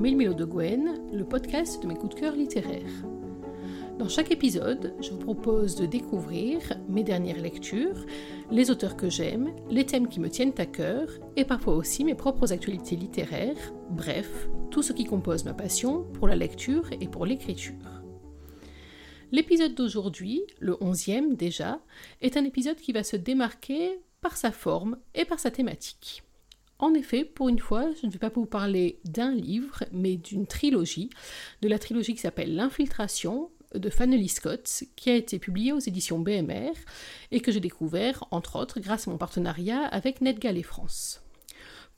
Mélo de Gwen, le podcast de mes coups de cœur littéraires. Dans chaque épisode, je vous propose de découvrir mes dernières lectures, les auteurs que j'aime, les thèmes qui me tiennent à cœur et parfois aussi mes propres actualités littéraires, bref, tout ce qui compose ma passion pour la lecture et pour l'écriture. L'épisode d'aujourd'hui, le onzième déjà, est un épisode qui va se démarquer par sa forme et par sa thématique. En effet, pour une fois, je ne vais pas vous parler d'un livre, mais d'une trilogie, de la trilogie qui s'appelle L'infiltration de Fanny Scott, qui a été publiée aux éditions BMR et que j'ai découvert, entre autres, grâce à mon partenariat avec NetGalley France.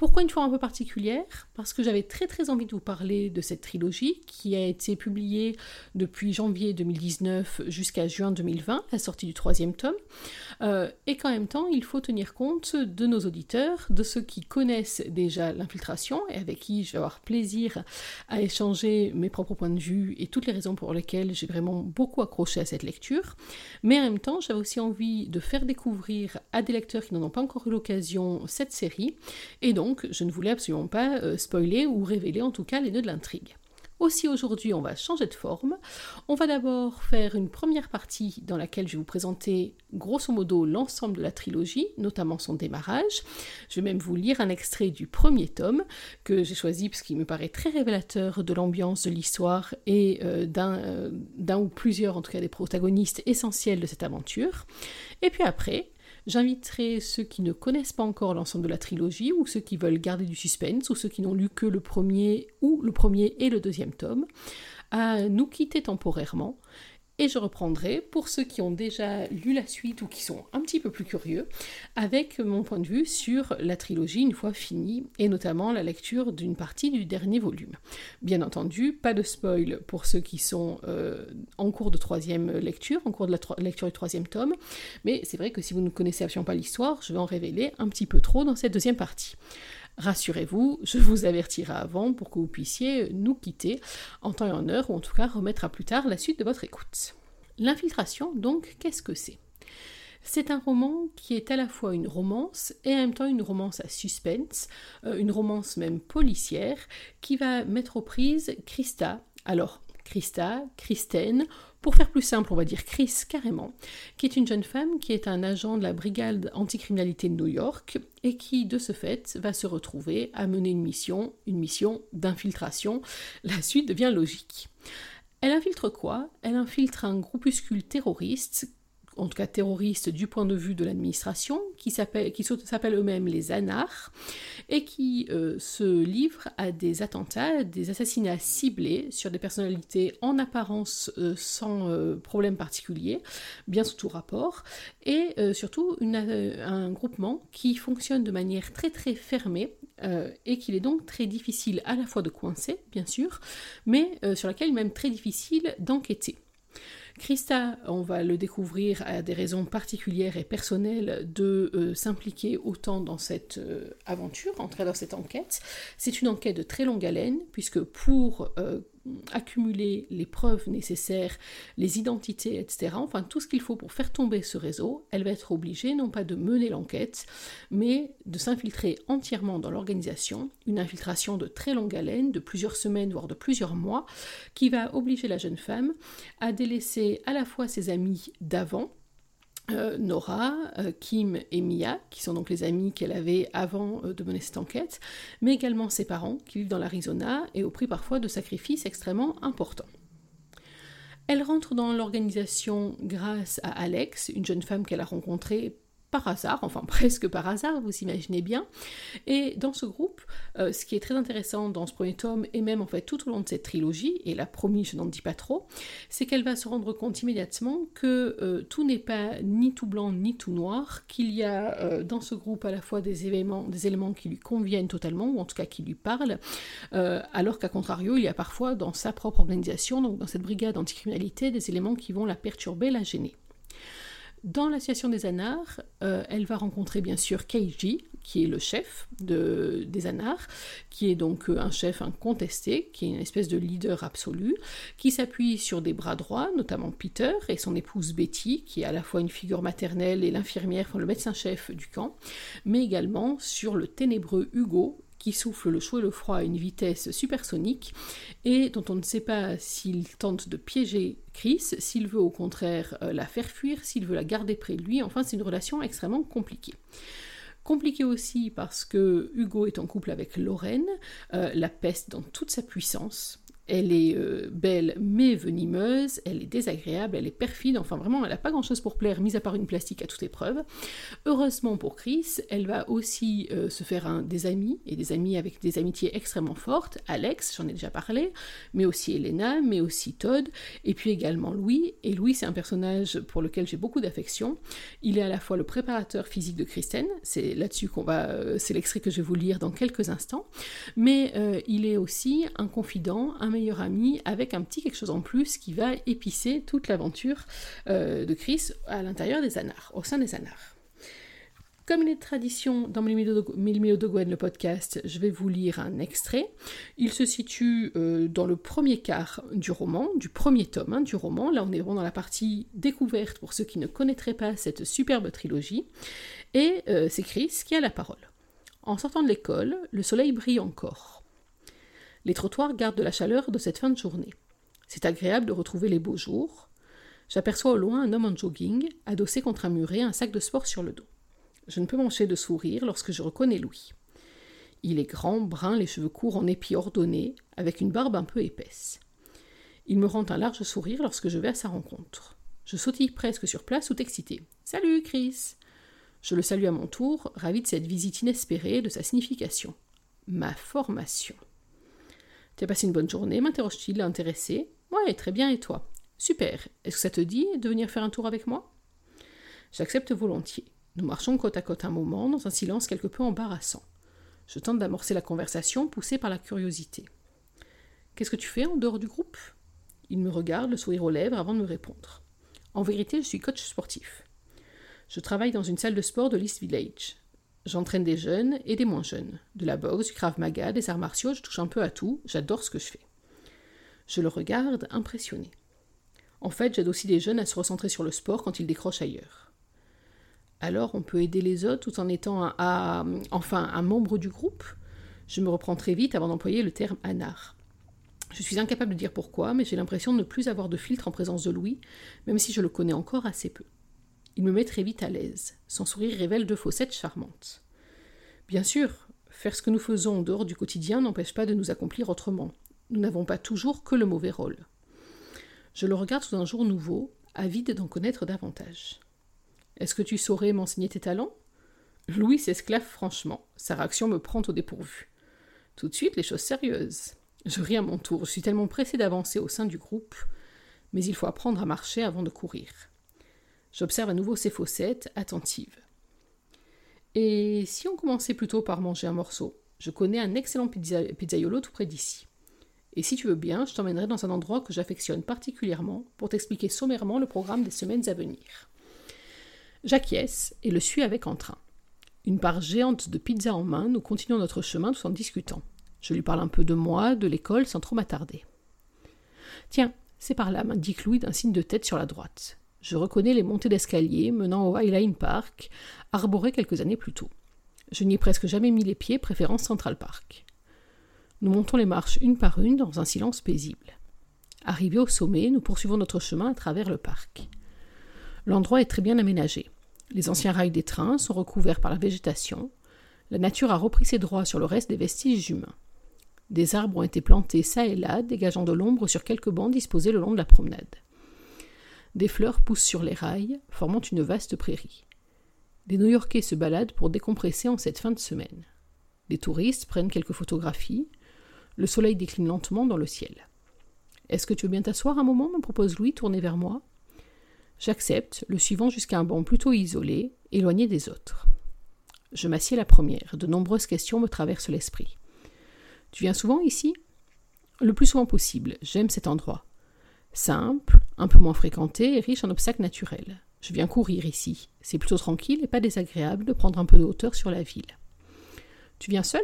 Pourquoi une fois un peu particulière? Parce que j'avais très très envie de vous parler de cette trilogie qui a été publiée depuis janvier 2019 jusqu'à juin 2020, la sortie du troisième tome, euh, et qu'en même temps il faut tenir compte de nos auditeurs, de ceux qui connaissent déjà l'infiltration et avec qui je vais avoir plaisir à échanger mes propres points de vue et toutes les raisons pour lesquelles j'ai vraiment beaucoup accroché à cette lecture, mais en même temps j'avais aussi envie de faire découvrir à des lecteurs qui n'en ont pas encore eu l'occasion cette série, et donc donc je ne voulais absolument pas euh, spoiler ou révéler en tout cas les nœuds de l'intrigue. Aussi aujourd'hui, on va changer de forme. On va d'abord faire une première partie dans laquelle je vais vous présenter grosso modo l'ensemble de la trilogie, notamment son démarrage. Je vais même vous lire un extrait du premier tome que j'ai choisi parce qu'il me paraît très révélateur de l'ambiance de l'histoire et euh, euh, d'un ou plusieurs, en tout cas des protagonistes essentiels de cette aventure. Et puis après, J'inviterai ceux qui ne connaissent pas encore l'ensemble de la trilogie, ou ceux qui veulent garder du suspense, ou ceux qui n'ont lu que le premier ou le premier et le deuxième tome, à nous quitter temporairement et je reprendrai, pour ceux qui ont déjà lu la suite ou qui sont un petit peu plus curieux, avec mon point de vue sur la trilogie une fois finie, et notamment la lecture d'une partie du dernier volume. Bien entendu, pas de spoil pour ceux qui sont euh, en cours de troisième lecture, en cours de la lecture du troisième tome, mais c'est vrai que si vous ne connaissez absolument pas l'histoire, je vais en révéler un petit peu trop dans cette deuxième partie. Rassurez-vous, je vous avertirai avant pour que vous puissiez nous quitter en temps et en heure, ou en tout cas remettre à plus tard la suite de votre écoute. L'infiltration, donc, qu'est-ce que c'est? C'est un roman qui est à la fois une romance et en même temps une romance à suspense, euh, une romance même policière, qui va mettre aux prises Christa. Alors, Christa, Christine, pour faire plus simple, on va dire Chris carrément, qui est une jeune femme qui est un agent de la brigade anticriminalité de New York et qui, de ce fait, va se retrouver à mener une mission, une mission d'infiltration. La suite devient logique. Elle infiltre quoi? Elle infiltre un groupuscule terroriste en tout cas terroristes du point de vue de l'administration, qui s'appellent eux-mêmes les anards, et qui euh, se livrent à des attentats, des assassinats ciblés sur des personnalités en apparence euh, sans euh, problème particulier, bien sous tout rapport, et surtout un groupement qui fonctionne de manière très très fermée, et qu'il est donc très difficile à la fois de coincer, bien sûr, mais sur laquelle même très difficile d'enquêter. Christa, on va le découvrir, a des raisons particulières et personnelles de euh, s'impliquer autant dans cette euh, aventure, entrer dans cette enquête. C'est une enquête de très longue haleine, puisque pour euh, accumuler les preuves nécessaires, les identités, etc., enfin tout ce qu'il faut pour faire tomber ce réseau, elle va être obligée non pas de mener l'enquête, mais de s'infiltrer entièrement dans l'organisation, une infiltration de très longue haleine, de plusieurs semaines, voire de plusieurs mois, qui va obliger la jeune femme à délaisser à la fois ses amis d'avant, euh, Nora, euh, Kim et Mia, qui sont donc les amis qu'elle avait avant euh, de mener cette enquête, mais également ses parents qui vivent dans l'Arizona et au prix parfois de sacrifices extrêmement importants. Elle rentre dans l'organisation grâce à Alex, une jeune femme qu'elle a rencontrée par hasard, enfin presque par hasard, vous imaginez bien. Et dans ce groupe, euh, ce qui est très intéressant dans ce premier tome, et même en fait tout au long de cette trilogie, et la promis, je n'en dis pas trop, c'est qu'elle va se rendre compte immédiatement que euh, tout n'est pas ni tout blanc ni tout noir, qu'il y a euh, dans ce groupe à la fois des éléments, des éléments qui lui conviennent totalement, ou en tout cas qui lui parlent, alors qu'à contrario, il y a parfois dans sa propre organisation, donc dans cette brigade anticriminalité, des éléments qui vont la perturber, la gêner. Dans l'association des Anars, euh, elle va rencontrer bien sûr Keiji, qui est le chef de, des Anars, qui est donc euh, un chef incontesté, qui est une espèce de leader absolu, qui s'appuie sur des bras droits, notamment Peter et son épouse Betty, qui est à la fois une figure maternelle et l'infirmière, enfin le médecin-chef du camp, mais également sur le ténébreux Hugo, qui souffle le chaud et le froid à une vitesse supersonique et dont on ne sait pas s'il tente de piéger Chris, s'il veut au contraire euh, la faire fuir, s'il veut la garder près de lui. Enfin, c'est une relation extrêmement compliquée. Compliqué aussi parce que Hugo est en couple avec Lorraine, euh, la peste dans toute sa puissance. Elle est euh, belle mais venimeuse, elle est désagréable, elle est perfide, enfin vraiment elle n'a pas grand chose pour plaire, mis à part une plastique à toute épreuve. Heureusement pour Chris, elle va aussi euh, se faire des amis, et des amis avec des amitiés extrêmement fortes, Alex, j'en ai déjà parlé, mais aussi Elena, mais aussi Todd, et puis également Louis, et Louis c'est un personnage pour lequel j'ai beaucoup d'affection. Il est à la fois le préparateur physique de Kristen, c'est là-dessus qu'on va, euh, c'est l'extrait que je vais vous lire dans quelques instants, mais il est aussi un confident, un meilleur ami avec un petit quelque chose en plus qui va épicer toute l'aventure euh, de Chris à l'intérieur des anars, au sein des anars. Comme il est de tradition dans Milmio de Gwen, le podcast, je vais vous lire un extrait. Il se situe euh, dans le premier quart du roman, du premier tome hein, du roman. Là, on est vraiment dans la partie découverte pour ceux qui ne connaîtraient pas cette superbe trilogie. Et euh, c'est Chris qui a la parole. En sortant de l'école, le soleil brille encore. Les trottoirs gardent de la chaleur de cette fin de journée. C'est agréable de retrouver les beaux jours. J'aperçois au loin un homme en jogging, adossé contre un muret, un sac de sport sur le dos. Je ne peux m'encher de sourire lorsque je reconnais Louis. Il est grand, brun, les cheveux courts en épis ordonnés, avec une barbe un peu épaisse. Il me rend un large sourire lorsque je vais à sa rencontre. Je sautille presque sur place tout excité. Salut, Chris Je le salue à mon tour, ravi de cette visite inespérée et de sa signification. Ma formation. Tu as passé une bonne journée m'interroge-t-il, intéressé. Ouais, très bien, et toi? Super. Est-ce que ça te dit de venir faire un tour avec moi? J'accepte volontiers. Nous marchons côte à côte un moment, dans un silence quelque peu embarrassant. Je tente d'amorcer la conversation, poussé par la curiosité. Qu'est-ce que tu fais en dehors du groupe? Il me regarde, le sourire aux lèvres, avant de me répondre. En vérité, je suis coach sportif. Je travaille dans une salle de sport de l'East Village. J'entraîne des jeunes et des moins jeunes. De la boxe, du krav maga, des arts martiaux, je touche un peu à tout, j'adore ce que je fais. Je le regarde, impressionné. En fait, j'aide aussi des jeunes à se recentrer sur le sport quand ils décrochent ailleurs. Alors, on peut aider les autres tout en étant un, enfin un membre du groupe? Je me reprends très vite avant d'employer le terme anar. Je suis incapable de dire pourquoi, mais j'ai l'impression de ne plus avoir de filtre en présence de Louis, même si je le connais encore assez peu. Il me met très vite à l'aise. Son sourire révèle deux faussettes charmantes. Bien sûr, faire ce que nous faisons en dehors du quotidien n'empêche pas de nous accomplir autrement. Nous n'avons pas toujours que le mauvais rôle. Je le regarde sous un jour nouveau, avide d'en connaître davantage. Est-ce que tu saurais m'enseigner tes talents? Louis s'esclave franchement. Sa réaction me prend au dépourvu. Tout de suite, les choses sérieuses. Je ris à mon tour. Je suis tellement pressé d'avancer au sein du groupe. Mais il faut apprendre à marcher avant de courir. J'observe à nouveau ces fossettes, attentives. Et si on commençait plutôt par manger un morceau? Je connais un excellent pizza pizzaiolo tout près d'ici. Et si tu veux bien, je t'emmènerai dans un endroit que j'affectionne particulièrement pour t'expliquer sommairement le programme des semaines à venir. J'acquiesce et le suis avec entrain. Une part géante de pizza en main, nous continuons notre chemin tout en discutant. Je lui parle un peu de moi, de l'école, sans trop m'attarder. Tiens, c'est par là, m'indique Louis d'un signe de tête sur la droite. Je reconnais les montées d'escalier menant au Highline Park, arboré quelques années plus tôt. Je n'y ai presque jamais mis les pieds, préférant Central Park. Nous montons les marches une par une dans un silence paisible. Arrivés au sommet, nous poursuivons notre chemin à travers le parc. L'endroit est très bien aménagé. Les anciens rails des trains sont recouverts par la végétation. La nature a repris ses droits sur le reste des vestiges humains. Des arbres ont été plantés çà et là, dégageant de l'ombre sur quelques bancs disposés le long de la promenade. Des fleurs poussent sur les rails, formant une vaste prairie. Des New-Yorkais se baladent pour décompresser en cette fin de semaine. Des touristes prennent quelques photographies. Le soleil décline lentement dans le ciel. Est-ce que tu veux bien t'asseoir un moment me propose Louis, tourné vers moi? J'accepte, le suivant jusqu'à un banc plutôt isolé, éloigné des autres. Je m'assieds la première. De nombreuses questions me traversent l'esprit. Tu viens souvent ici? Le plus souvent possible. J'aime cet endroit. Simple, un peu moins fréquenté et riche en obstacles naturels. Je viens courir ici. C'est plutôt tranquille et pas désagréable de prendre un peu de hauteur sur la ville. Tu viens seul?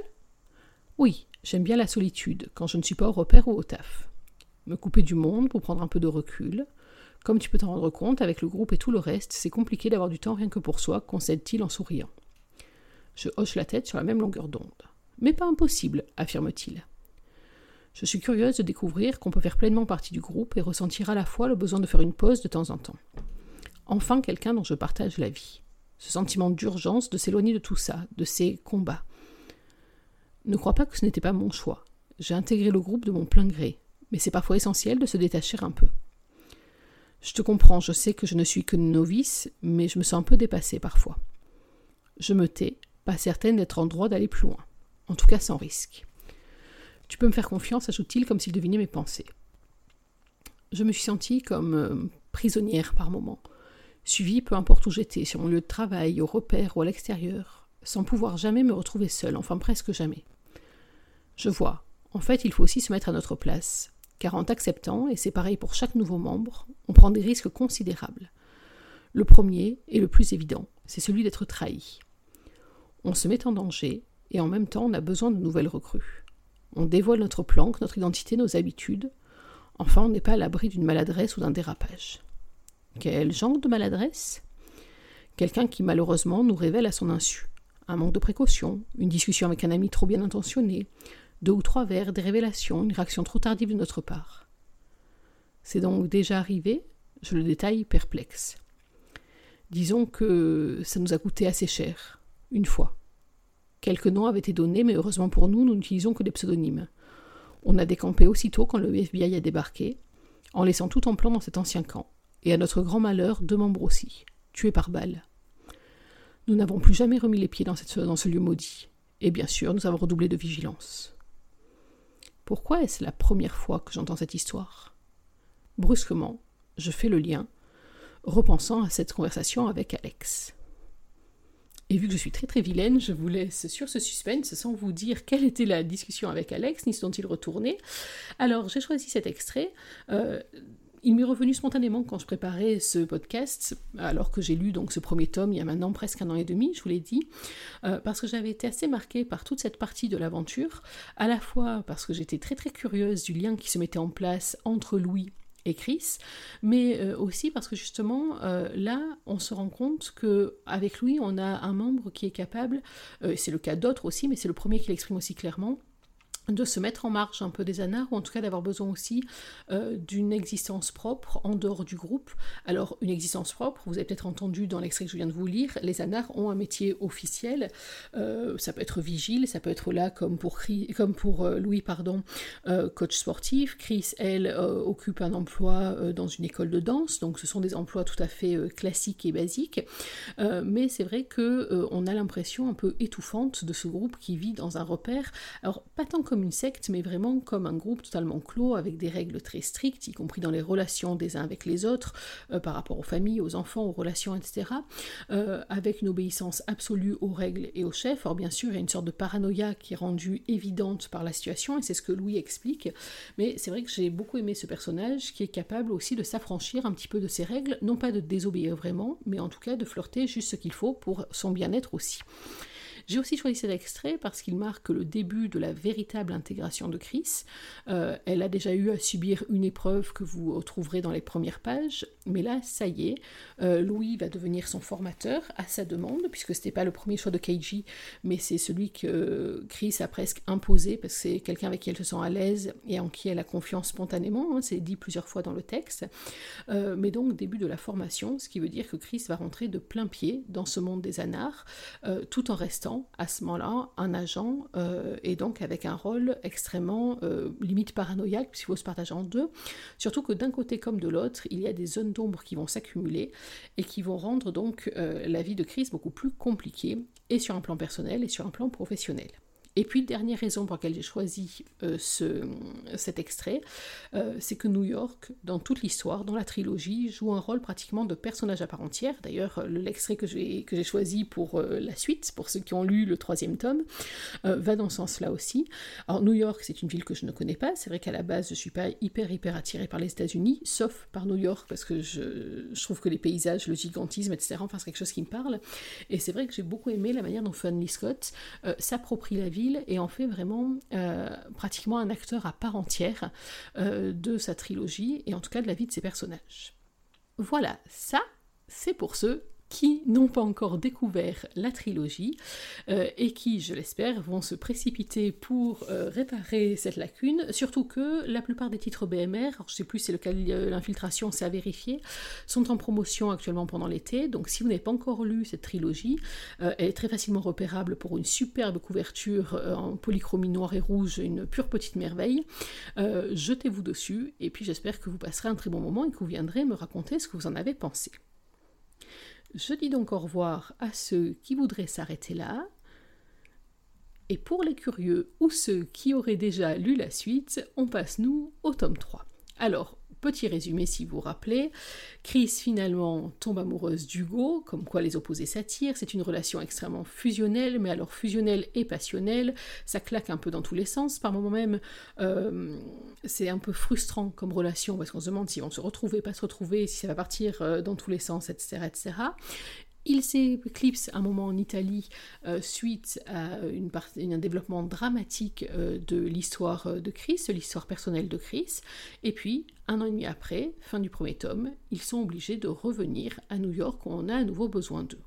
Oui, j'aime bien la solitude quand je ne suis pas au repère ou au taf. Me couper du monde pour prendre un peu de recul. Comme tu peux t'en rendre compte, avec le groupe et tout le reste, c'est compliqué d'avoir du temps rien que pour soi, concède-t-il en souriant. Je hoche la tête sur la même longueur d'onde. mais pas impossible, affirme-t-il. Je suis curieuse de découvrir qu'on peut faire pleinement partie du groupe et ressentir à la fois le besoin de faire une pause de temps en temps. Enfin, quelqu'un dont je partage la vie. Ce sentiment d'urgence de s'éloigner de tout ça, de ces combats. Ne crois pas que ce n'était pas mon choix. J'ai intégré le groupe de mon plein gré, mais c'est parfois essentiel de se détacher un peu. Je te comprends, je sais que je ne suis que novice, mais je me sens un peu dépassée parfois. Je me tais, pas certaine d'être en droit d'aller plus loin, en tout cas sans risque. Tu peux me faire confiance, ajoute-t-il comme s'il devinait mes pensées. Je me suis sentie comme euh, prisonnière par moments, suivie peu importe où j'étais, sur mon lieu de travail, au repère ou à l'extérieur, sans pouvoir jamais me retrouver seule, enfin presque jamais. Je vois, en fait, il faut aussi se mettre à notre place, car en t'acceptant, et c'est pareil pour chaque nouveau membre, on prend des risques considérables. Le premier, et le plus évident, c'est celui d'être trahi. On se met en danger, et en même temps on a besoin de nouvelles recrues. On dévoile notre planque, notre identité, nos habitudes. Enfin, on n'est pas à l'abri d'une maladresse ou d'un dérapage. Quel genre de maladresse? Quelqu'un qui malheureusement nous révèle à son insu. Un manque de précaution, une discussion avec un ami trop bien intentionné, deux ou trois verres, des révélations, une réaction trop tardive de notre part. C'est donc déjà arrivé? Je le détaille perplexe. Disons que ça nous a coûté assez cher, une fois. Quelques noms avaient été donnés, mais heureusement pour nous, nous n'utilisons que des pseudonymes. On a décampé aussitôt quand le FBI a débarqué, en laissant tout en plan dans cet ancien camp, et à notre grand malheur, deux membres aussi, tués par balle. Nous n'avons plus jamais remis les pieds dans, dans ce lieu maudit, et bien sûr, nous avons redoublé de vigilance. Pourquoi est-ce la première fois que j'entends cette histoire? Brusquement, je fais le lien, repensant à cette conversation avec Alex. Et vu que je suis très très vilaine, je vous laisse sur ce suspense sans vous dire quelle était la discussion avec Alex, ni sont-ils retournés. Alors j'ai choisi cet extrait. Euh, il m'est revenu spontanément quand je préparais ce podcast, alors que j'ai lu donc ce premier tome il y a maintenant presque un an et demi, je vous l'ai dit, euh, parce que j'avais été assez marquée par toute cette partie de l'aventure, à la fois parce que j'étais très très curieuse du lien qui se mettait en place entre Louis Chris, mais euh, aussi parce que justement euh, là on se rend compte que avec Louis on a un membre qui est capable, c'est le cas d'autres aussi, mais c'est le premier qui l'exprime aussi clairement, de se mettre en marge un peu des anards, ou en tout cas d'avoir besoin aussi euh, d'une existence propre en dehors du groupe. Alors, une existence propre, vous avez peut-être entendu dans l'extrait que je viens de vous lire, les anards ont un métier officiel, euh, ça peut être vigile, ça peut être là comme pour, comme pour euh, Louis, pardon, coach sportif, Chris, elle, occupe un emploi dans une école de danse, donc ce sont des emplois tout à fait classiques et basiques, mais c'est vrai que on a l'impression un peu étouffante de ce groupe qui vit dans un repère, alors pas tant comme une secte, mais vraiment comme un groupe totalement clos, avec des règles très strictes, y compris dans les relations des uns avec les autres, euh, par rapport aux familles, aux enfants, aux relations, etc., euh, avec une obéissance absolue aux règles et aux chefs. Or, bien sûr, il y a une sorte de paranoïa qui est rendue évidente par la situation, et c'est ce que Louis explique, mais c'est vrai que j'ai beaucoup aimé ce personnage qui est capable aussi de s'affranchir un petit peu de ses règles, non pas de désobéir vraiment, mais en tout cas de flirter juste ce qu'il faut pour son bien-être aussi. J'ai aussi choisi cet extrait parce qu'il marque le début de la véritable intégration de Chris. Euh, elle a déjà eu à subir une épreuve que vous trouverez dans les premières pages, mais là, ça y est, euh, Louis va devenir son formateur à sa demande, puisque ce n'était pas le premier choix de Keiji, mais c'est celui que Chris a presque imposé, parce que c'est quelqu'un avec qui elle se sent à l'aise et en qui elle a confiance spontanément, hein, c'est dit plusieurs fois dans le texte. Euh, mais donc, début de la formation, ce qui veut dire que Chris va rentrer de plein pied dans ce monde des anards, tout en restant à ce moment-là un agent euh, et donc avec un rôle extrêmement euh, limite paranoïaque puisqu'il faut se partager en deux. Surtout que d'un côté comme de l'autre, il y a des zones d'ombre qui vont s'accumuler et qui vont rendre donc euh, la vie de crise beaucoup plus compliquée et sur un plan personnel et sur un plan professionnel. Et puis, dernière raison pour laquelle j'ai choisi euh, ce, cet extrait, euh, c'est que New York, dans toute l'histoire, dans la trilogie, joue un rôle pratiquement de personnage à part entière. D'ailleurs, l'extrait que j'ai choisi pour euh, la suite, pour ceux qui ont lu le troisième tome, va dans ce sens-là aussi. Alors, New York, c'est une ville que je ne connais pas. C'est vrai qu'à la base, je ne suis pas hyper, hyper attirée par les États-Unis, sauf par New York, parce que je, je, trouve que les paysages, le gigantisme, etc., enfin, c'est quelque chose qui me parle. Et c'est vrai que j'ai beaucoup aimé la manière dont Funny Scott s'approprie la ville et en fait vraiment euh, pratiquement un acteur à part entière euh, de sa trilogie et en tout cas de la vie de ses personnages. Voilà, ça c'est pour ce qui n'ont pas encore découvert la trilogie euh, et qui, je l'espère, vont se précipiter pour euh, réparer cette lacune, surtout que la plupart des titres BMR, je ne sais plus si c'est lequel l'infiltration, c'est à vérifier, sont en promotion actuellement pendant l'été, donc si vous n'avez pas encore lu cette trilogie, euh, elle est très facilement repérable pour une superbe couverture en polychromie noire et rouge, une pure petite merveille. Jetez-vous dessus et puis j'espère que vous passerez un très bon moment et que vous viendrez me raconter ce que vous en avez pensé. Je dis donc au revoir à ceux qui voudraient s'arrêter là. Et pour les curieux ou ceux qui auraient déjà lu la suite, on passe nous au tome 3. Alors, Petit résumé si vous vous rappelez, Chris finalement tombe amoureuse d'Hugo, comme quoi les opposés s'attirent, c'est une relation extrêmement fusionnelle, mais alors fusionnelle et passionnelle, ça claque un peu dans tous les sens, par moments même euh, c'est un peu frustrant comme relation, parce qu'on se demande s'ils vont se retrouver, pas se retrouver, si ça va partir euh, dans tous les sens, etc. etc. Il s'éclipse un moment en Italie euh, suite à un développement dramatique euh, de l'histoire euh, de Chris, l'histoire personnelle de Chris. Et puis, un an et demi après, fin du premier tome, ils sont obligés de revenir à New York où on a à nouveau besoin d'eux.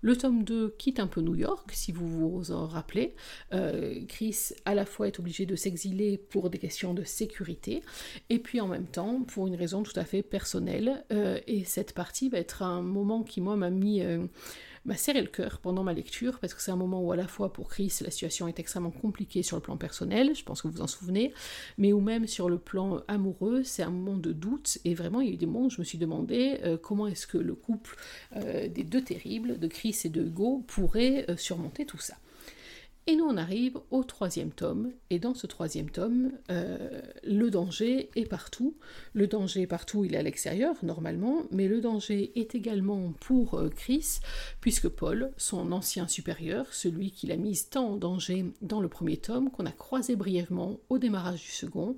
Le tome 2 quitte un peu New York, si vous vous en rappelez. Euh, Chris, à la fois, est obligé de s'exiler pour des questions de sécurité, et puis en même temps, pour une raison tout à fait personnelle. Euh, et cette partie va être un moment qui, moi, m'a mis euh, m'a serré le cœur pendant ma lecture, parce que c'est un moment où à la fois pour Chris, la situation est extrêmement compliquée sur le plan personnel, je pense que vous vous en souvenez, mais ou même sur le plan amoureux, c'est un moment de doute, et vraiment il y a eu des moments où je me suis demandé euh, comment est-ce que le couple euh, des deux terribles, de Chris et de Hugo, pourrait euh, surmonter tout ça. Et nous on arrive au troisième tome, et dans ce troisième tome, euh, le danger est partout. Le danger est partout, il est à l'extérieur normalement, mais le danger est également pour euh, Chris, puisque Paul, son ancien supérieur, celui qui l'a mise tant en danger dans le premier tome, qu'on a croisé brièvement au démarrage du second,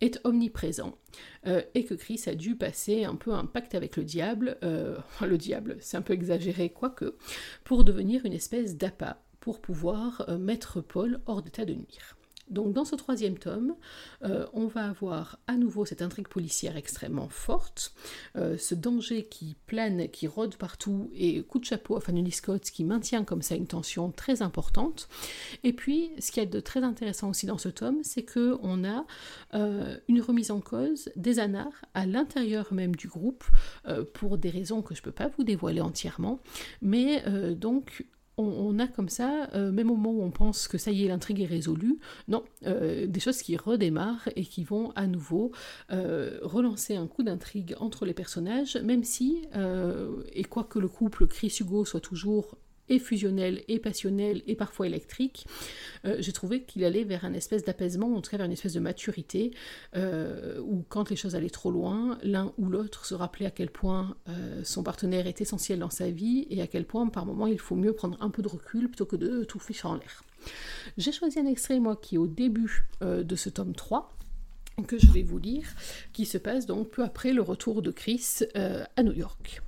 est omniprésent. Euh, et que Chris a dû passer un peu un pacte avec le diable, le diable, c'est un peu exagéré, quoique, pour devenir une espèce d'appât pour pouvoir euh, mettre Paul hors d'état de nuire. Donc dans ce troisième tome, euh, on va avoir à nouveau cette intrigue policière extrêmement forte, euh, ce danger qui plane, qui rôde partout, et coup de chapeau à Fanny Scott qui maintient comme ça une tension très importante. Et puis, ce qui est de très intéressant aussi dans ce tome, c'est que on a une remise en cause des anards à l'intérieur même du groupe, pour des raisons que je ne peux pas vous dévoiler entièrement, mais donc on, a comme ça, euh, même au moment où on pense que ça y est, l'intrigue est résolue, non, euh, des choses qui redémarrent et qui vont à nouveau euh, relancer un coup d'intrigue entre les personnages, même si, et quoi que le couple Chris Hugo soit toujours et fusionnel, et passionnel, et parfois électrique, euh, j'ai trouvé qu'il allait vers un espèce d'apaisement, en tout cas vers une espèce de maturité, euh, où quand les choses allaient trop loin, l'un ou l'autre se rappelait à quel point euh, son partenaire est essentiel dans sa vie, et à quel point par moment il faut mieux prendre un peu de recul plutôt que de tout ficher en l'air. J'ai choisi un extrait, moi, qui est au début de ce tome 3, que je vais vous lire, qui se passe donc peu après le retour de Chris à New York.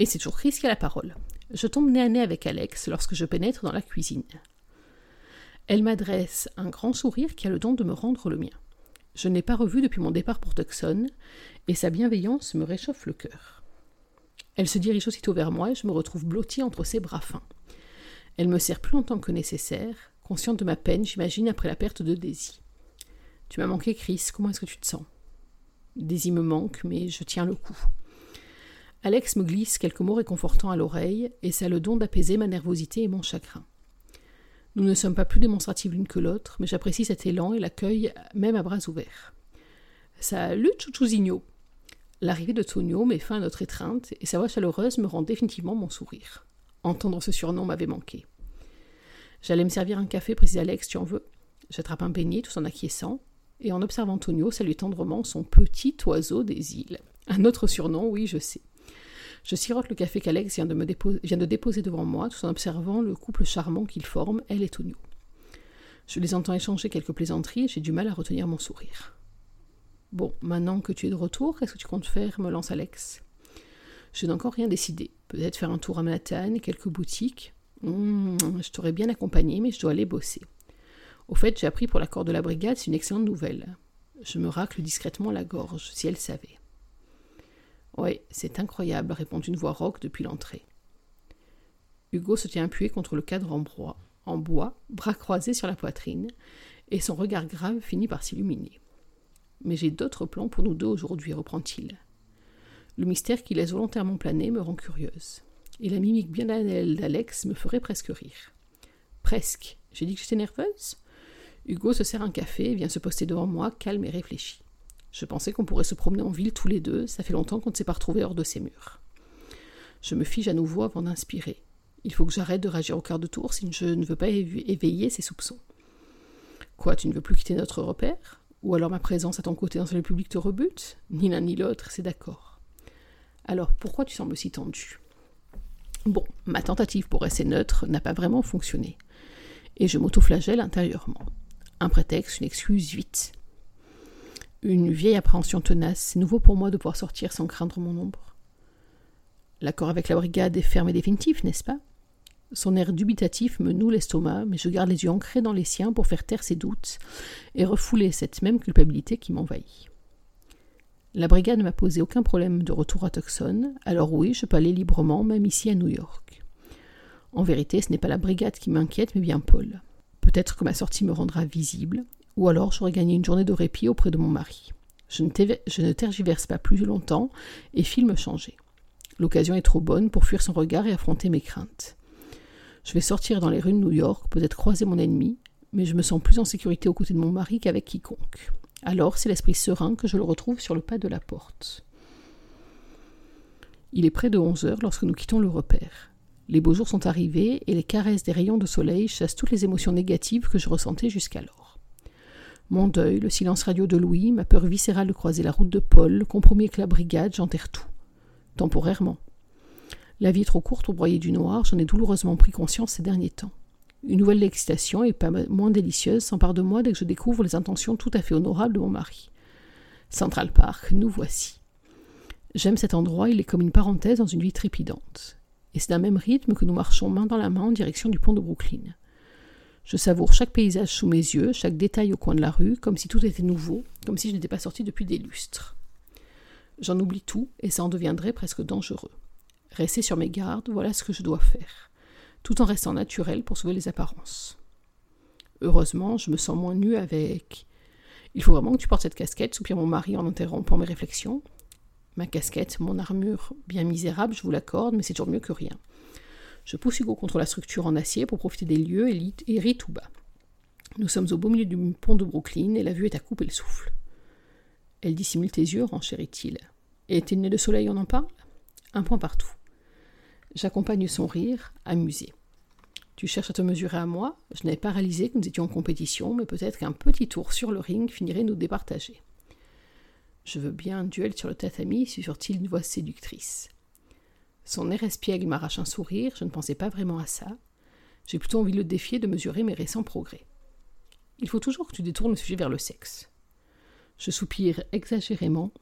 Et c'est toujours Chris qui a la parole. Je tombe nez à nez avec Alex lorsque je pénètre dans la cuisine. Elle m'adresse un grand sourire qui a le don de me rendre le mien. Je ne l'ai pas revu depuis mon départ pour Tucson, et sa bienveillance me réchauffe le cœur. Elle se dirige aussitôt vers moi et je me retrouve blotti entre ses bras fins. Elle me serre plus longtemps que nécessaire, consciente de ma peine, j'imagine, après la perte de Daisy. Tu m'as manqué, Chris, comment est-ce que tu te sens? Daisy me manque, mais je tiens le coup. Alex me glisse quelques mots réconfortants à l'oreille, et ça a le don d'apaiser ma nervosité et mon chagrin. Nous ne sommes pas plus démonstratives l'une que l'autre, mais j'apprécie cet élan et l'accueil même à bras ouverts. Salut, chouchousigno L'arrivée de Tonio met fin à notre étreinte, et sa voix chaleureuse me rend définitivement mon sourire. Entendre ce surnom m'avait manqué. J'allais me servir un café, précise Alex, tu en veux? J'attrape un beignet tout en acquiesçant, et en observant Tonio salue tendrement son petit oiseau des îles. Un autre surnom, oui, je sais. Je sirote le café qu'Alex vient, de déposer devant moi, tout en observant le couple charmant qu'ils forment, elle et Tonio. Je les entends échanger quelques plaisanteries et j'ai du mal à retenir mon sourire. Bon, maintenant que tu es de retour, qu'est-ce que tu comptes faire? me lance Alex. Je n'ai encore rien décidé. Peut-être faire un tour à Manhattan, quelques boutiques. Hmm, je t'aurais bien accompagné, mais je dois aller bosser. Au fait, j'ai appris pour l'accord de la brigade, c'est une excellente nouvelle. Je me racle discrètement la gorge, si elle savait. Oui, c'est incroyable, répond une voix rauque depuis l'entrée. Hugo se tient appuyé contre le cadre en bois, bras croisés sur la poitrine, et son regard grave finit par s'illuminer. Mais j'ai d'autres plans pour nous deux aujourd'hui, reprend-il. Le mystère qui laisse volontairement planer me rend curieuse, et la mimique bien elle d'Alex me ferait presque rire. Presque. J'ai dit que j'étais nerveuse? Hugo se sert un café et vient se poster devant moi, calme et réfléchi. Je pensais qu'on pourrait se promener en ville tous les deux, ça fait longtemps qu'on ne s'est pas retrouvés hors de ces murs. Je me fige à nouveau avant d'inspirer. Il faut que j'arrête de réagir au quart de tour si je ne veux pas éveiller ses soupçons. Quoi, tu ne veux plus quitter notre repère? Ou alors ma présence à ton côté dans le public te rebute? Ni l'un ni l'autre, c'est d'accord. Alors pourquoi tu sembles si tendu? Bon, ma tentative pour rester neutre n'a pas vraiment fonctionné. Et je m'autoflagelle intérieurement. Un prétexte, une excuse, vite. Une vieille appréhension tenace, c'est nouveau pour moi de pouvoir sortir sans craindre mon ombre. L'accord avec la brigade est ferme et définitif, n'est-ce pas? Son air dubitatif me noue l'estomac, mais je garde les yeux ancrés dans les siens pour faire taire ses doutes et refouler cette même culpabilité qui m'envahit. La brigade ne m'a posé aucun problème de retour à Tucson, alors oui, je peux aller librement, même ici à New York. En vérité, ce n'est pas la brigade qui m'inquiète, mais bien Paul. Peut-être que ma sortie me rendra visible, ou alors j'aurai gagné une journée de répit auprès de mon mari. Je ne, tergiverse pas plus longtemps et file me changer. L'occasion est trop bonne pour fuir son regard et affronter mes craintes. Je vais sortir dans les rues de New York, peut-être croiser mon ennemi, mais je me sens plus en sécurité aux côtés de mon mari qu'avec quiconque. Alors c'est l'esprit serein que je le retrouve sur le pas de la porte. Il est près de onze heures lorsque nous quittons le repère. Les beaux jours sont arrivés et les caresses des rayons de soleil chassent toutes les émotions négatives que je ressentais jusqu'alors. Mon deuil, le silence radio de Louis, ma peur viscérale de croiser la route de Paul, compromis avec la brigade, j'enterre tout. Temporairement. La vie est trop courte pour broyer du noir, j'en ai douloureusement pris conscience ces derniers temps. Une nouvelle excitation, et pas moins délicieuse, s'empare de moi dès que je découvre les intentions tout à fait honorables de mon mari. Central Park, nous voici. J'aime cet endroit, il est comme une parenthèse dans une vie trépidante. Et c'est d'un même rythme que nous marchons main dans la main en direction du pont de Brooklyn. Je savoure chaque paysage sous mes yeux, chaque détail au coin de la rue, comme si tout était nouveau, comme si je n'étais pas sorti depuis des lustres. J'en oublie tout, et ça en deviendrait presque dangereux. Rester sur mes gardes, voilà ce que je dois faire, tout en restant naturel pour sauver les apparences. Heureusement, je me sens moins nue avec. Il faut vraiment que tu portes cette casquette, soupire mon mari en interrompant mes réflexions. Ma casquette, mon armure, bien misérable, je vous l'accorde, mais c'est toujours mieux que rien. Je pousse Hugo contre la structure en acier pour profiter des lieux et rit tout bas. Nous sommes au beau milieu du pont de Brooklyn et la vue est à couper le souffle. Elle dissimule tes yeux, renchérit-il. Et tes nez de soleil, on en parle? Un point partout. J'accompagne son rire, amusé. Tu cherches à te mesurer à moi? Je n'avais pas réalisé que nous étions en compétition, mais peut-être qu'un petit tour sur le ring finirait nous départager. Je veux bien un duel sur le tatami, susurre-t-il une voix séductrice. Son air espiègle m'arrache un sourire, je ne pensais pas vraiment à ça. J'ai plutôt envie de le défier de mesurer mes récents progrès. Il faut toujours que tu détournes le sujet vers le sexe. Je soupire exagérément,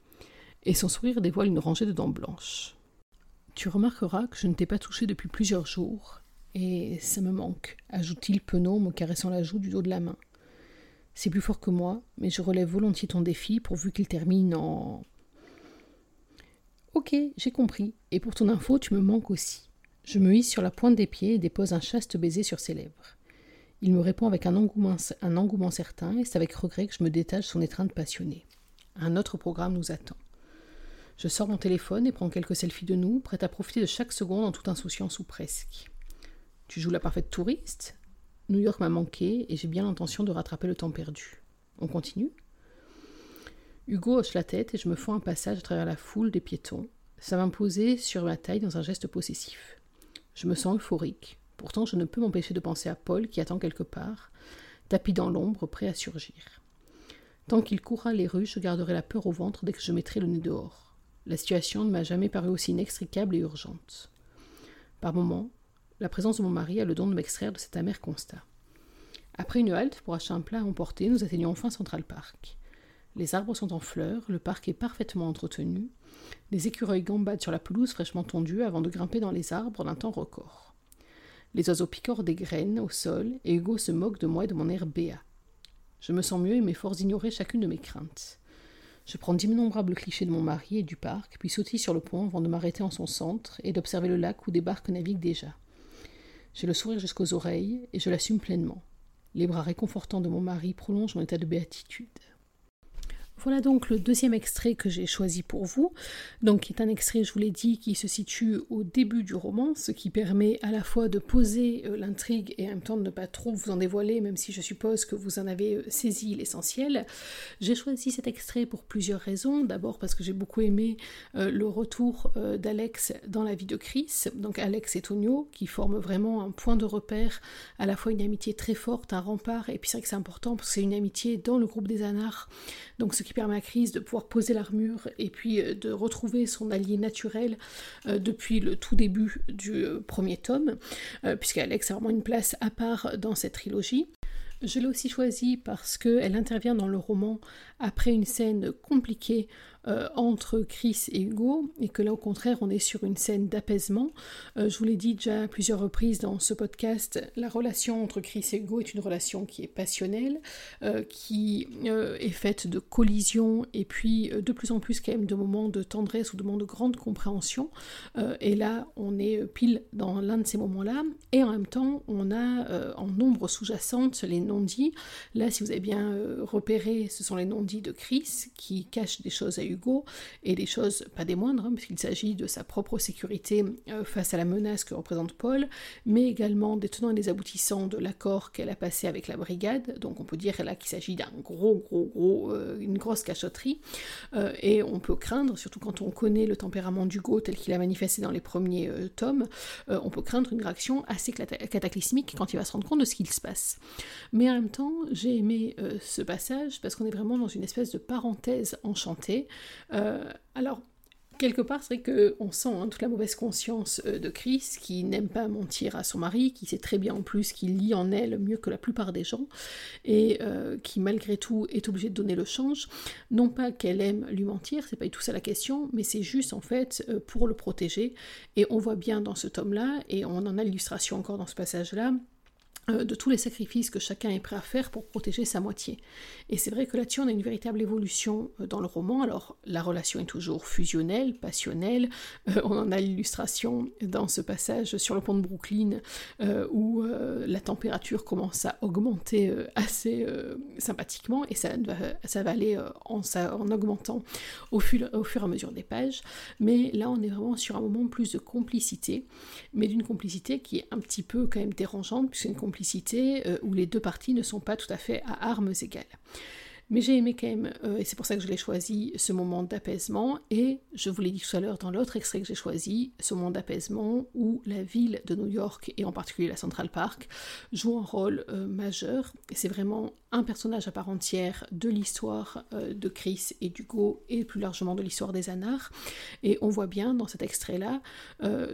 et son sourire dévoile une rangée de dents blanches. Tu remarqueras que je ne t'ai pas touché depuis plusieurs jours, et ça me manque, ajoute-t-il penaud, me caressant la joue du dos de la main. C'est plus fort que moi, mais je relève volontiers ton défi pourvu qu'il termine en. Ok, j'ai compris, et pour ton info, tu me manques aussi. Je me hisse sur la pointe des pieds et dépose un chaste baiser sur ses lèvres. Il me répond avec un engouement, certain, et c'est avec regret que je me détache son étreinte passionnée. Un autre programme nous attend. Je sors mon téléphone et prends quelques selfies de nous, prête à profiter de chaque seconde en toute insouciance ou presque. Tu joues la parfaite touriste New York m'a manqué et j'ai bien l'intention de rattraper le temps perdu. On continue? Hugo hoche la tête et je me fais un passage à travers la foule des piétons, ça m'imposait sur ma taille dans un geste possessif. Je me sens euphorique, pourtant je ne peux m'empêcher de penser à Paul qui attend quelque part, tapis dans l'ombre, prêt à surgir. Tant qu'il courra les rues, je garderai la peur au ventre dès que je mettrai le nez dehors. La situation ne m'a jamais paru aussi inextricable et urgente. Par moments, la présence de mon mari a le don de m'extraire de cet amer constat. Après une halte pour acheter un plat à emporter, nous atteignons enfin Central Park. Les arbres sont en fleurs, le parc est parfaitement entretenu, les écureuils gambadent sur la pelouse fraîchement tondue avant de grimper dans les arbres d'un temps record. Les oiseaux picorent des graines au sol et Hugo se moque de moi et de mon air béat. Je me sens mieux et m'efforce d'ignorer chacune de mes craintes. Je prends d'innombrables clichés de mon mari et du parc, puis sautille sur le pont avant de m'arrêter en son centre et d'observer le lac où des barques naviguent déjà. J'ai le sourire jusqu'aux oreilles et je l'assume pleinement. Les bras réconfortants de mon mari prolongent mon état de béatitude. Voilà donc le deuxième extrait que j'ai choisi pour vous, donc qui est un extrait, je vous l'ai dit, qui se situe au début du roman, ce qui permet à la fois de poser euh, l'intrigue et en même temps de ne pas trop vous en dévoiler, même si je suppose que vous en avez euh, saisi l'essentiel. J'ai choisi cet extrait pour plusieurs raisons. D'abord parce que j'ai beaucoup aimé euh, le retour d'Alex dans la vie de Chris, donc Alex et Tonio, qui forment vraiment un point de repère, à la fois une amitié très forte, un rempart, et puis c'est vrai que c'est important parce que c'est une amitié dans le groupe des Anards, donc ce permet à Chris de pouvoir poser l'armure et puis euh, de retrouver son allié naturel euh, depuis le tout début du euh, premier tome, puisqu'Alex a vraiment une place à part dans cette trilogie. Je l'ai aussi choisi parce qu'elle intervient dans le roman après une scène compliquée euh, entre Chris et Hugo, et que là au contraire on est sur une scène d'apaisement. Euh, je vous l'ai dit déjà à plusieurs reprises dans ce podcast, la relation entre Chris et Hugo est une relation qui est passionnelle, euh, qui est faite de collisions et puis de plus en plus quand même de moments de tendresse ou de moments de grande compréhension. et là on est pile dans l'un de ces moments-là, et en même temps on a en nombre sous-jacente les non-dits. Là si vous avez bien repéré, ce sont les non-dits de Chris qui cachent des choses à Hugo, et des choses pas des moindres, hein, puisqu'il s'agit de sa propre sécurité euh, face à la menace que représente Paul, mais également des tenants et des aboutissants de l'accord qu'elle a passé avec la brigade, donc on peut dire là qu'il s'agit d'un gros, gros, gros, euh, une grosse cachotterie, euh, et on peut craindre, surtout quand on connaît le tempérament d'Hugo tel qu'il a manifesté dans les premiers tomes, on peut craindre une réaction assez cataclysmique quand il va se rendre compte de ce qu'il se passe. Mais en même temps, j'ai aimé ce passage parce qu'on est vraiment dans une espèce de parenthèse enchantée euh, alors, quelque part, c'est vrai qu'on sent hein, toute la mauvaise conscience euh, de Chris, qui n'aime pas mentir à son mari, qui sait très bien en plus qu'il lit en elle mieux que la plupart des gens, et euh, qui malgré tout est obligé de donner le change. Non pas qu'elle aime lui mentir, c'est pas du tout ça la question, mais c'est juste en fait pour le protéger. Et on voit bien dans ce tome-là, et on en a l'illustration encore dans ce passage-là, euh, de tous les sacrifices que chacun est prêt à faire pour protéger sa moitié. Et c'est vrai que là-dessus, on a une véritable évolution euh, dans le roman. Alors, la relation est toujours fusionnelle, passionnelle. Euh, on en a l'illustration dans ce passage sur le pont de Brooklyn, où la température commence à augmenter assez sympathiquement, et ça, va aller en, en augmentant au fur, et à mesure des pages. Mais là, on est vraiment sur un moment plus de complicité, mais d'une complicité qui est un petit peu quand même dérangeante, puisque une complicité euh, où les deux parties ne sont pas tout à fait à armes égales. Mais j'ai aimé quand même, euh, et c'est pour ça que je l'ai choisi, ce moment d'apaisement, et je vous l'ai dit tout à l'heure dans l'autre extrait que j'ai choisi, ce moment d'apaisement où la ville de New York, et en particulier la Central Park, joue un rôle euh, majeur, et c'est vraiment un personnage à part entière de l'histoire de Chris et d'Hugo, et plus largement de l'histoire des Anards, et on voit bien dans cet extrait-là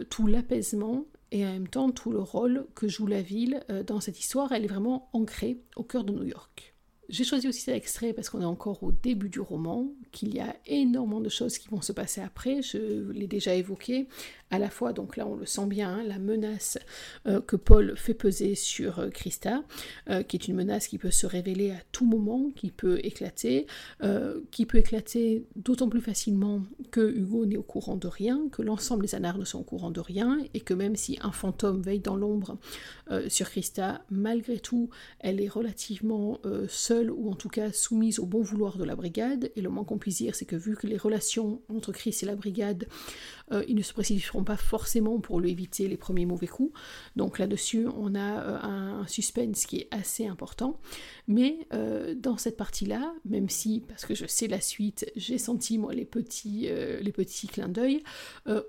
tout l'apaisement et en même temps tout le rôle que joue la ville euh, dans cette histoire, elle est vraiment ancrée au cœur de New York. J'ai choisi aussi cet extrait parce qu'on est encore au début du roman, qu'il y a énormément de choses qui vont se passer après, je l'ai déjà évoqué, à la fois, donc là on le sent bien, hein, la menace euh, que Paul fait peser sur euh, Christa, euh, qui est une menace qui peut se révéler à tout moment, qui peut éclater, qui peut éclater d'autant plus facilement que Hugo n'est au courant de rien, que l'ensemble des anards ne sont au courant de rien, et que même si un fantôme veille dans l'ombre sur Christa, malgré tout, elle est relativement seule, ou en tout cas soumise au bon vouloir de la brigade, et le moins qu'on puisse dire, c'est que vu que les relations entre Chris et la brigade, ils ne se précipiteront pas forcément pour lui éviter les premiers mauvais coups. Donc là-dessus, on a euh, un suspense qui est assez important. Mais euh, dans cette partie-là, même si, parce que je sais la suite, j'ai senti moi les petits, euh, les petits clins d'œil,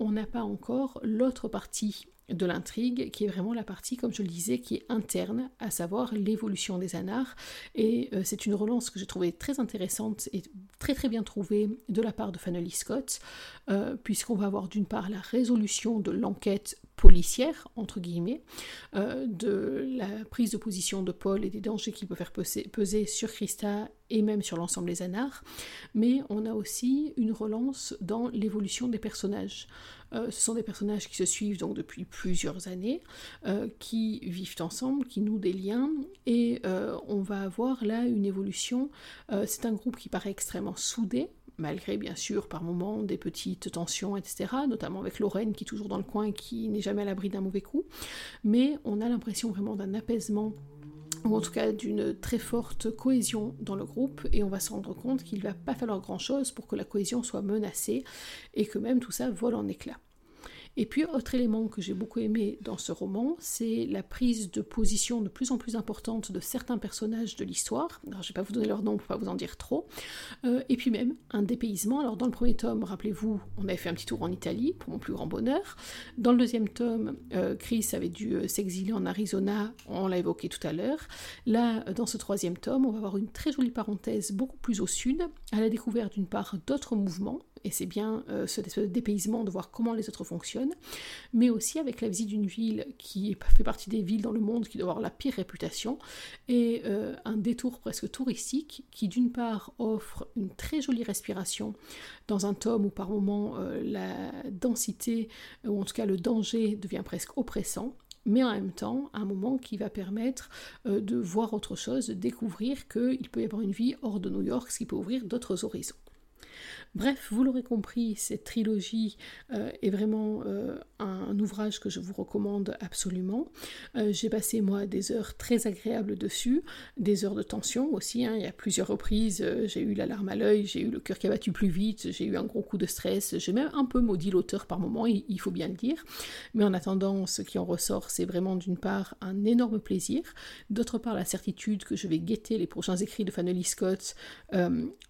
on n'a pas encore l'autre partie de l'intrigue, qui est vraiment la partie, comme je le disais, qui est interne, à savoir l'évolution des anards. Et c'est une relance que j'ai trouvée très intéressante et très très bien trouvée de la part de Fanny Scott, puisqu'on va avoir d'une part la résolution de l'enquête policière, entre guillemets, euh, de la prise de position de Paul et des dangers qu'il peut faire peser, sur Christa et même sur l'ensemble des anards, mais on a aussi une relance dans l'évolution des personnages. Euh, ce sont des personnages qui se suivent donc depuis plusieurs années, euh, qui vivent ensemble, qui nouent des liens, et on va avoir là une évolution. c'est un groupe qui paraît extrêmement soudé, malgré bien sûr par moments des petites tensions, etc., notamment avec Lorraine qui est toujours dans le coin et qui n'est jamais à l'abri d'un mauvais coup. Mais on a l'impression vraiment d'un apaisement ou en tout cas d'une très forte cohésion dans le groupe, et on va se rendre compte qu'il ne va pas falloir grand-chose pour que la cohésion soit menacée, et que même tout ça vole en éclats. Et puis, autre élément que j'ai beaucoup aimé dans ce roman, c'est la prise de position de plus en plus importante de certains personnages de l'histoire. Je ne vais pas vous donner leur nom pour pas vous en dire trop. Euh, et puis même, un dépaysement. Alors, dans le premier tome, rappelez-vous, on avait fait un petit tour en Italie, pour mon plus grand bonheur. Dans le deuxième tome, euh, Chris avait dû euh, s'exiler en Arizona, on l'a évoqué tout à l'heure. Là, dans ce troisième tome, on va avoir une très jolie parenthèse beaucoup plus au sud, à la découverte d'une part d'autres mouvements, et c'est bien euh, ce, dépaysement de voir comment les autres fonctionnent, mais aussi avec la visite d'une ville qui fait partie des villes dans le monde qui doit avoir la pire réputation, et euh, un détour presque touristique qui d'une part offre une très jolie respiration dans un tome où par moment euh, la densité, ou en tout cas le danger devient presque oppressant, mais en même temps un moment qui va permettre de voir autre chose, de découvrir qu'il peut y avoir une vie hors de New York, ce qui peut ouvrir d'autres horizons. Bref, vous l'aurez compris, cette trilogie euh, est vraiment euh, un, ouvrage que je vous recommande absolument. Euh, j'ai passé moi des heures très agréables dessus, des heures de tension aussi. Hein. il y a plusieurs reprises, j'ai eu la larme à l'œil, j'ai eu le cœur qui a battu plus vite, j'ai eu un gros coup de stress, j'ai même un peu maudit l'auteur par moment, il, faut bien le dire. Mais en attendant, ce qui en ressort, c'est vraiment d'une part un énorme plaisir, d'autre part la certitude que je vais guetter les prochains écrits de Fanny Scott,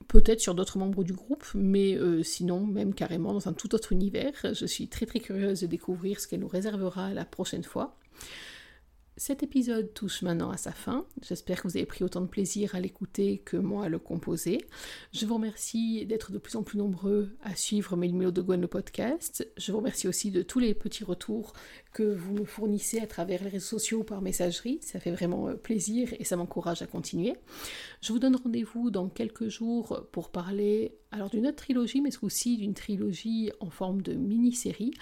peut-être sur d'autres membres du groupe, mais euh, sinon, même carrément dans un tout autre univers. Je suis très très curieuse de découvrir ce qu'elle nous réservera la prochaine fois. Cet épisode touche maintenant à sa fin. J'espère que vous avez pris autant de plaisir à l'écouter que moi à le composer. Je vous remercie d'être de plus en plus nombreux à suivre Mélo de Gwen le podcast. Je vous remercie aussi de tous les petits retours que vous me fournissez à travers les réseaux sociaux ou par messagerie. Ça fait vraiment euh, plaisir et ça m'encourage à continuer. Je vous donne rendez-vous dans quelques jours pour parler alors d'une autre trilogie, mais aussi d'une trilogie en forme de mini-série,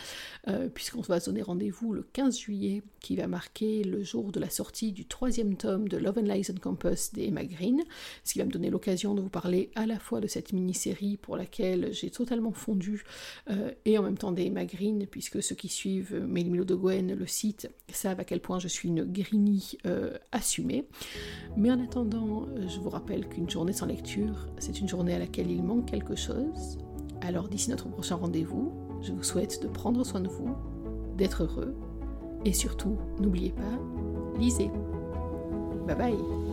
euh, puisqu'on va se donner rendez-vous le 15 juillet, qui va marquer le jour de la sortie du troisième tome de Love and Lies and Compass d'Emma Green, ce qui va me donner l'occasion de vous parler à la fois de cette mini-série pour laquelle j'ai totalement fondu, euh, et en même temps d'Emma Green, puisque ceux qui suivent Mélimilo de le site, savent à quel point je suis une Greenie euh, assumée. Mais en attendant, euh, je vous rappelle qu'une journée sans lecture, c'est une journée à laquelle il manque quelque chose. Alors d'ici notre prochain rendez-vous, je vous souhaite de prendre soin de vous, d'être heureux, et surtout, n'oubliez pas, lisez. Bye bye